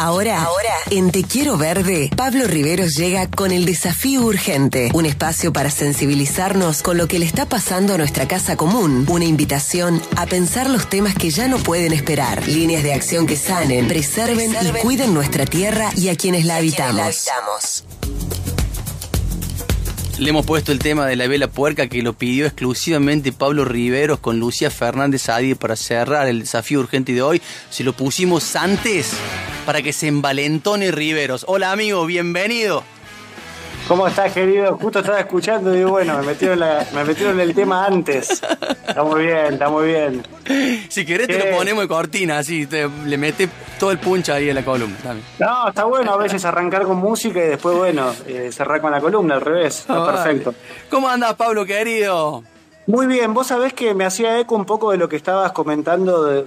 Ahora, ahora, en Te Quiero Verde, Pablo Riveros llega con el desafío urgente, un espacio para sensibilizarnos con lo que le está pasando a nuestra casa común, una invitación a pensar los temas que ya no pueden esperar, líneas de acción que sanen, preserven, y cuiden nuestra tierra y a quienes la habitamos. Le hemos puesto el tema de la vela puerca que lo pidió exclusivamente Pablo Riveros con Lucía Fernández Adi para cerrar el desafío urgente de hoy. Se lo pusimos antes para que se envalentone Riveros. Hola amigo, bienvenido. ¿Cómo estás, querido? Justo estaba escuchando y bueno, me metieron, me metieron el tema antes. Está muy bien, está muy bien. Si querés te lo ponemos de cortina, así, le metes todo el punch ahí en la columna. No, está bueno a veces arrancar con música y después, bueno, eh, cerrar con la columna, al revés. Está perfecto. ¿Cómo andas, Pablo, querido? Muy bien, vos sabés que me hacía eco un poco de lo que estabas comentando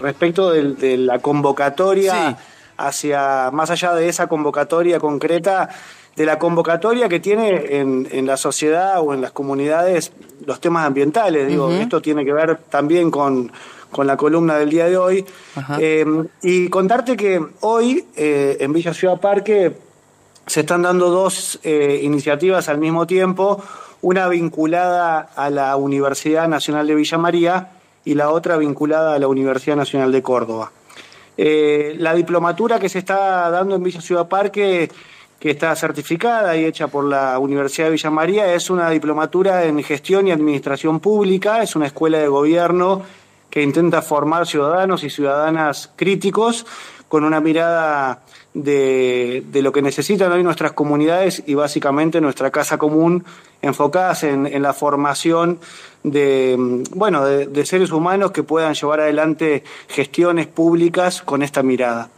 respecto de, la convocatoria hacia, más allá de esa convocatoria concreta, de la convocatoria que tiene en, la sociedad o en las comunidades los temas ambientales. Digo, esto tiene que ver también con, la columna del día de hoy. Eh, y contarte que hoy eh, en Villa Ciudad Parque se están dando dos eh, iniciativas al mismo tiempo, una vinculada a la Universidad Nacional de Villa María y la otra vinculada a la Universidad Nacional de Córdoba. la diplomatura que se está dando en Villa Ciudad Parque que está certificada y hecha por la Universidad de Villa María, es una diplomatura en gestión y administración pública, es una escuela de gobierno que intenta formar ciudadanos y ciudadanas críticos con una mirada de, lo que necesitan hoy nuestras comunidades y básicamente nuestra casa común, enfocadas en, la formación de, bueno, de seres humanos que puedan llevar adelante gestiones públicas con esta mirada.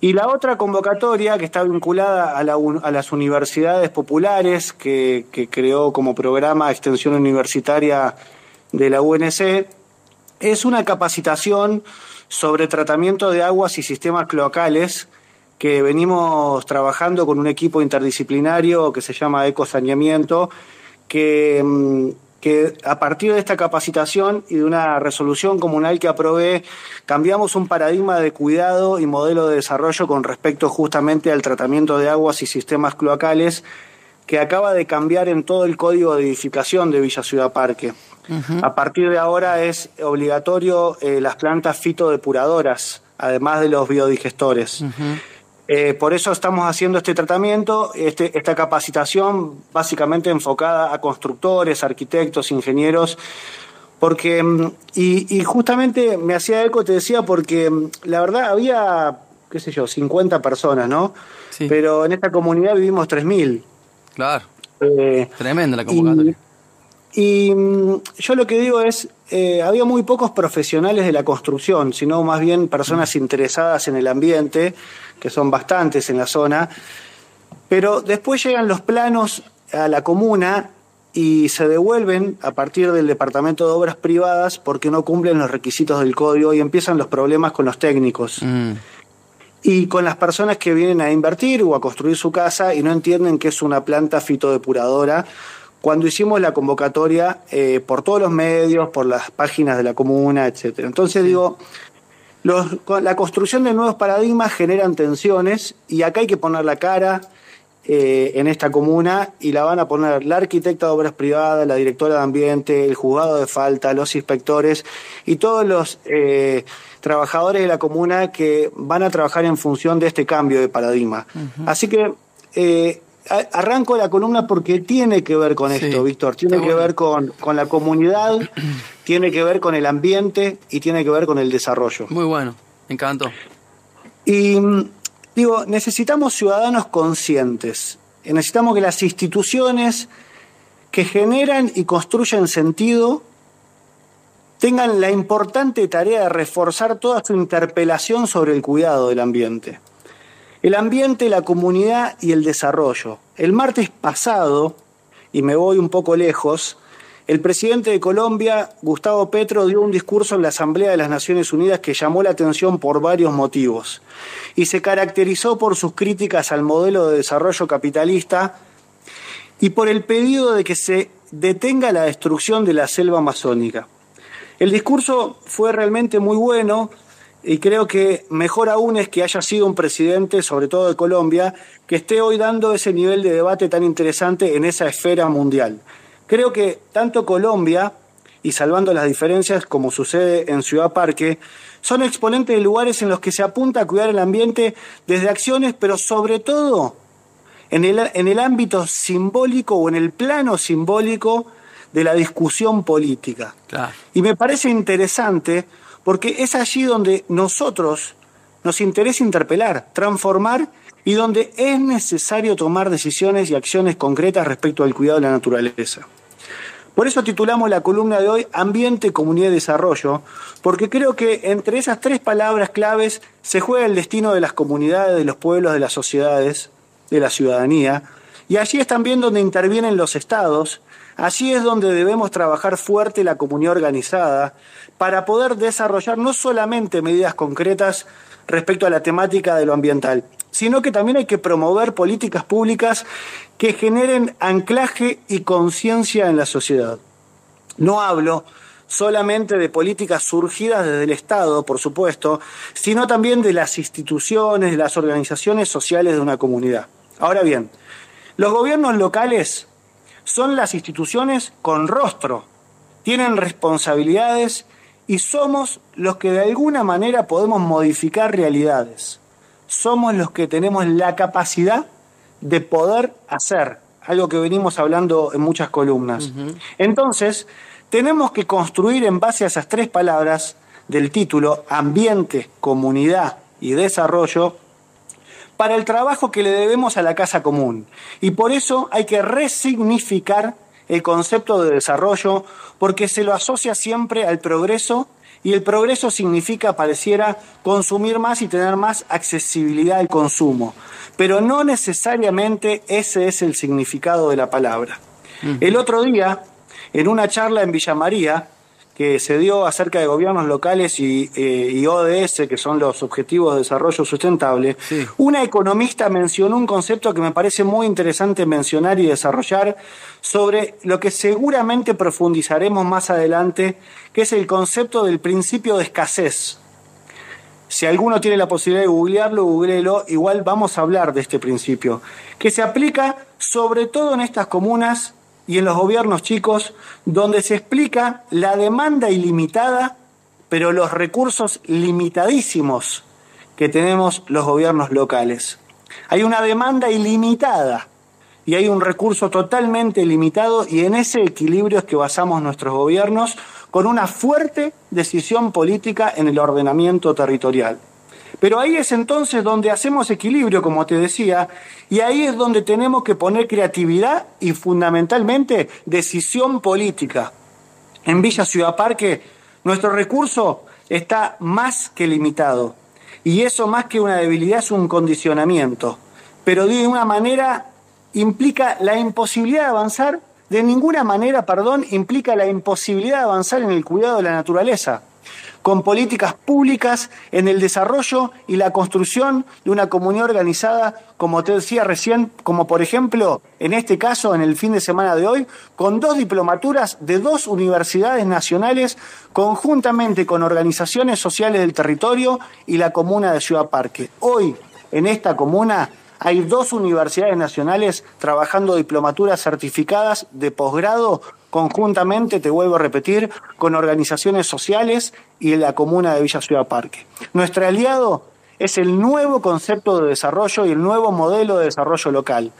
Y la otra convocatoria que está vinculada a, las universidades populares, que, creó como programa extensión universitaria de la UNC, es una capacitación sobre tratamiento de aguas y sistemas cloacales que venimos trabajando con un equipo interdisciplinario que se llama Ecosaneamiento, que mm, que a partir de esta capacitación y de una resolución comunal que aprobé, cambiamos un paradigma de cuidado y modelo de desarrollo con respecto justamente al tratamiento de aguas y sistemas cloacales que acaba de cambiar en todo el código de edificación de Villa Ciudad Parque. A partir de ahora es obligatorio eh, las plantas fitodepuradoras, además de los biodigestores. Eh, por eso estamos haciendo este tratamiento, este, esta capacitación básicamente enfocada a constructores, arquitectos, ingenieros, porque, mm, y, justamente me hacía eco, te decía, porque mm, la verdad había, qué sé yo, 50 personas, ¿no? Sí. Pero en esta comunidad vivimos 3.000. Claro. Eh, Tremenda la convocatoria. Y, mm, yo lo que digo es, eh, había muy pocos profesionales de la construcción, sino más bien personas interesadas en el ambiente, que son bastantes en la zona, pero después llegan los planos a la comuna y se devuelven a partir del Departamento de Obras Privadas porque no cumplen los requisitos del código y empiezan los problemas con los técnicos. Mm. Y con las personas que vienen a invertir o a construir su casa y no entienden que es una planta fitodepuradora. Cuando hicimos la convocatoria eh, por todos los medios, por las páginas de la comuna, etcétera. Entonces digo, la construcción de nuevos paradigmas generan tensiones y acá hay que poner la cara eh, en esta comuna y la van a poner la arquitecta de obras privadas, la directora de ambiente, el juzgado de falta, los inspectores y todos los eh, trabajadores de la comuna que van a trabajar en función de este cambio de paradigma. Así que eh, arranco la columna porque tiene que ver con esto, Víctor, tiene que ver con, con, la comunidad, tiene que ver con el ambiente y tiene que ver con el desarrollo. Muy bueno, me encantó. Y mm, digo, necesitamos ciudadanos conscientes, necesitamos que las instituciones que generan y construyen sentido tengan la importante tarea de reforzar toda su interpelación sobre el cuidado del ambiente el ambiente, la comunidad y el desarrollo. El martes pasado, y me voy un poco lejos, el presidente de Colombia, Gustavo Petro, dio un discurso en la Asamblea de las Naciones Unidas que llamó la atención por varios motivos y se caracterizó por sus críticas al modelo de desarrollo capitalista y por el pedido de que se detenga la destrucción de la selva amazónica. El discurso fue realmente muy bueno, y creo que mejor aún es que haya sido un presidente, sobre todo de Colombia, que esté hoy dando ese nivel de debate tan interesante en esa esfera mundial. Creo que tanto Colombia, y salvando las diferencias como sucede en Ciudad Parque, son exponentes de lugares en los que se apunta a cuidar el ambiente desde acciones, pero sobre todo en el, en el ámbito simbólico o en el plano simbólico de la discusión política. Y me parece interesante porque es allí donde nosotros nos interesa interpelar, transformar y donde es necesario tomar decisiones y acciones concretas respecto al cuidado de la naturaleza. Por eso titulamos la columna de hoy Ambiente, Comunidad y Desarrollo, porque creo que entre esas tres palabras claves se juega el destino de las comunidades, de los pueblos, de las sociedades, de la ciudadanía, y allí es también donde intervienen los estados, allí es donde debemos trabajar fuerte la comunidad organizada para poder desarrollar no solamente medidas concretas respecto a la temática de lo ambiental, sino que también hay que promover políticas públicas que generen anclaje y conciencia en la sociedad. No hablo solamente de políticas surgidas desde el Estado, por supuesto, sino también de las instituciones, de las organizaciones sociales de una comunidad. Ahora bien, los gobiernos locales son las instituciones con rostro, tienen responsabilidades y somos los que de alguna manera podemos modificar realidades somos los que tenemos la capacidad de poder hacer, algo que venimos hablando en muchas columnas. Entonces, tenemos que construir en base a esas tres palabras del título, ambiente, comunidad y desarrollo, para el trabajo que le debemos a la casa común. Y por eso hay que resignificar el concepto de desarrollo, porque se lo asocia siempre al progreso y el progreso significa, pareciera, consumir más y tener más accesibilidad al consumo. Pero no necesariamente ese es el significado de la palabra. El otro día, en una charla en Villa María, que se dio acerca de gobiernos locales y, eh, ODS, que son los Objetivos de Desarrollo Sustentable, una economista mencionó un concepto que me parece muy interesante mencionar y desarrollar sobre lo que seguramente profundizaremos más adelante, que es el concepto del principio de escasez. Si alguno tiene la posibilidad de googlearlo, googleelo, igual vamos a hablar de este principio, que se aplica sobre todo en estas comunas y en los gobiernos chicos, donde se explica la demanda ilimitada, pero los recursos limitadísimos que tenemos los gobiernos locales. Hay una demanda ilimitada y hay un recurso totalmente limitado y en ese equilibrio es que basamos nuestros gobiernos con una fuerte decisión política en el ordenamiento territorial. Pero ahí es entonces donde hacemos equilibrio, como te decía, y ahí es donde tenemos que poner creatividad y fundamentalmente decisión política. En Villa Ciudad Parque, nuestro recurso está más que limitado. Y eso más que una debilidad es un condicionamiento. Pero de una manera implica la imposibilidad de avanzar, de ninguna manera, perdón, implica la imposibilidad de avanzar en el cuidado de la naturaleza con políticas públicas en el desarrollo y la construcción de una comunidad organizada, como te decía recién, como por ejemplo, en este caso, en el fin de semana de hoy, con dos diplomaturas de dos universidades nacionales, conjuntamente con organizaciones sociales del territorio y la comuna de Ciudad Parque. Hoy, en esta comuna, hay dos universidades nacionales trabajando diplomaturas certificadas de posgrado conjuntamente, te vuelvo a repetir, con organizaciones sociales y la comuna de Villa Ciudad Parque. Nuestro aliado es el nuevo concepto de desarrollo y el nuevo modelo de desarrollo local,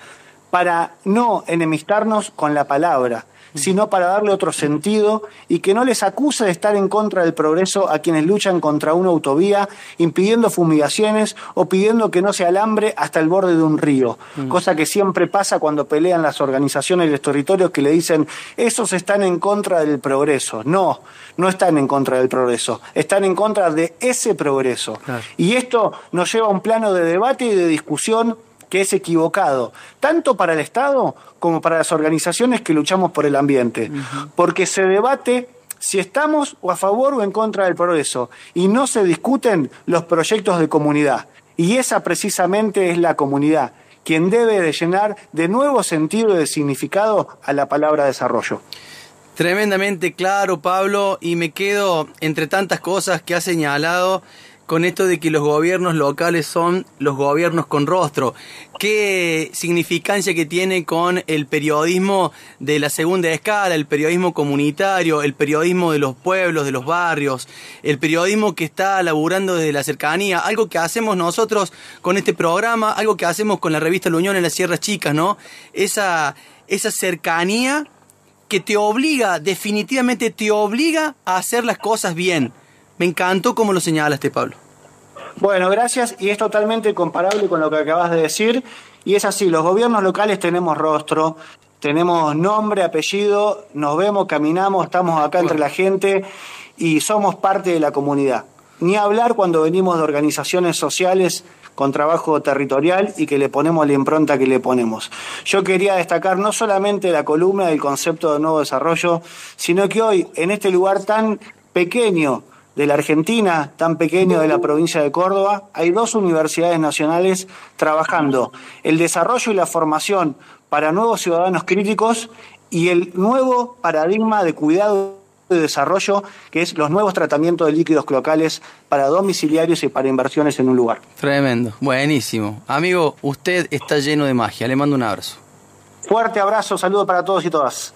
para no enemistarnos con la palabra, sino para darle otro sentido y que no les acuse de estar en contra del progreso a quienes luchan contra una autovía, impidiendo fumigaciones o pidiendo que no se alambre hasta el borde de un río, mm. cosa que siempre pasa cuando pelean las organizaciones y los territorios que le dicen, esos están en contra del progreso. No, no están en contra del progreso, están en contra de ese progreso. Y esto nos lleva a un plano de debate y de discusión que es equivocado, tanto para el Estado como para las organizaciones que luchamos por el ambiente, porque se debate si estamos o a favor o en contra del progreso y no se discuten los proyectos de comunidad. Y esa precisamente es la comunidad, quien debe de llenar de nuevo sentido y de significado a la palabra desarrollo. Tremendamente claro, Pablo, y me quedo entre tantas cosas que ha señalado con esto de que los gobiernos locales son los gobiernos con rostro. ¿Qué significancia que tiene con el periodismo de la segunda escala, el periodismo comunitario, el periodismo de los pueblos, de los barrios, el periodismo que está laburando desde la cercanía? Algo que hacemos nosotros con este programa, algo que hacemos con la revista La Unión en las Sierras Chicas, ¿no? Esa, esa cercanía que te obliga, definitivamente te obliga a hacer las cosas bien me encantó como lo señalaste, Pablo. Bueno, gracias. Y es totalmente comparable con lo que acabas de decir. Y es así, los gobiernos locales tenemos rostro, tenemos nombre, apellido, nos vemos, caminamos, estamos acá entre la gente y somos parte de la comunidad. Ni hablar cuando venimos de organizaciones sociales con trabajo territorial y que le ponemos la impronta que le ponemos. Yo quería destacar no solamente la columna del concepto de nuevo desarrollo, sino que hoy, en este lugar tan pequeño, de la Argentina, tan pequeño de la provincia de Córdoba, hay dos universidades nacionales trabajando el desarrollo y la formación para nuevos ciudadanos críticos y el nuevo paradigma de cuidado y desarrollo, que es los nuevos tratamientos de líquidos cloacales para domiciliarios y para inversiones en un lugar. Tremendo, buenísimo. Amigo, usted está lleno de magia, le mando un abrazo. Fuerte abrazo, saludo para todos y todas.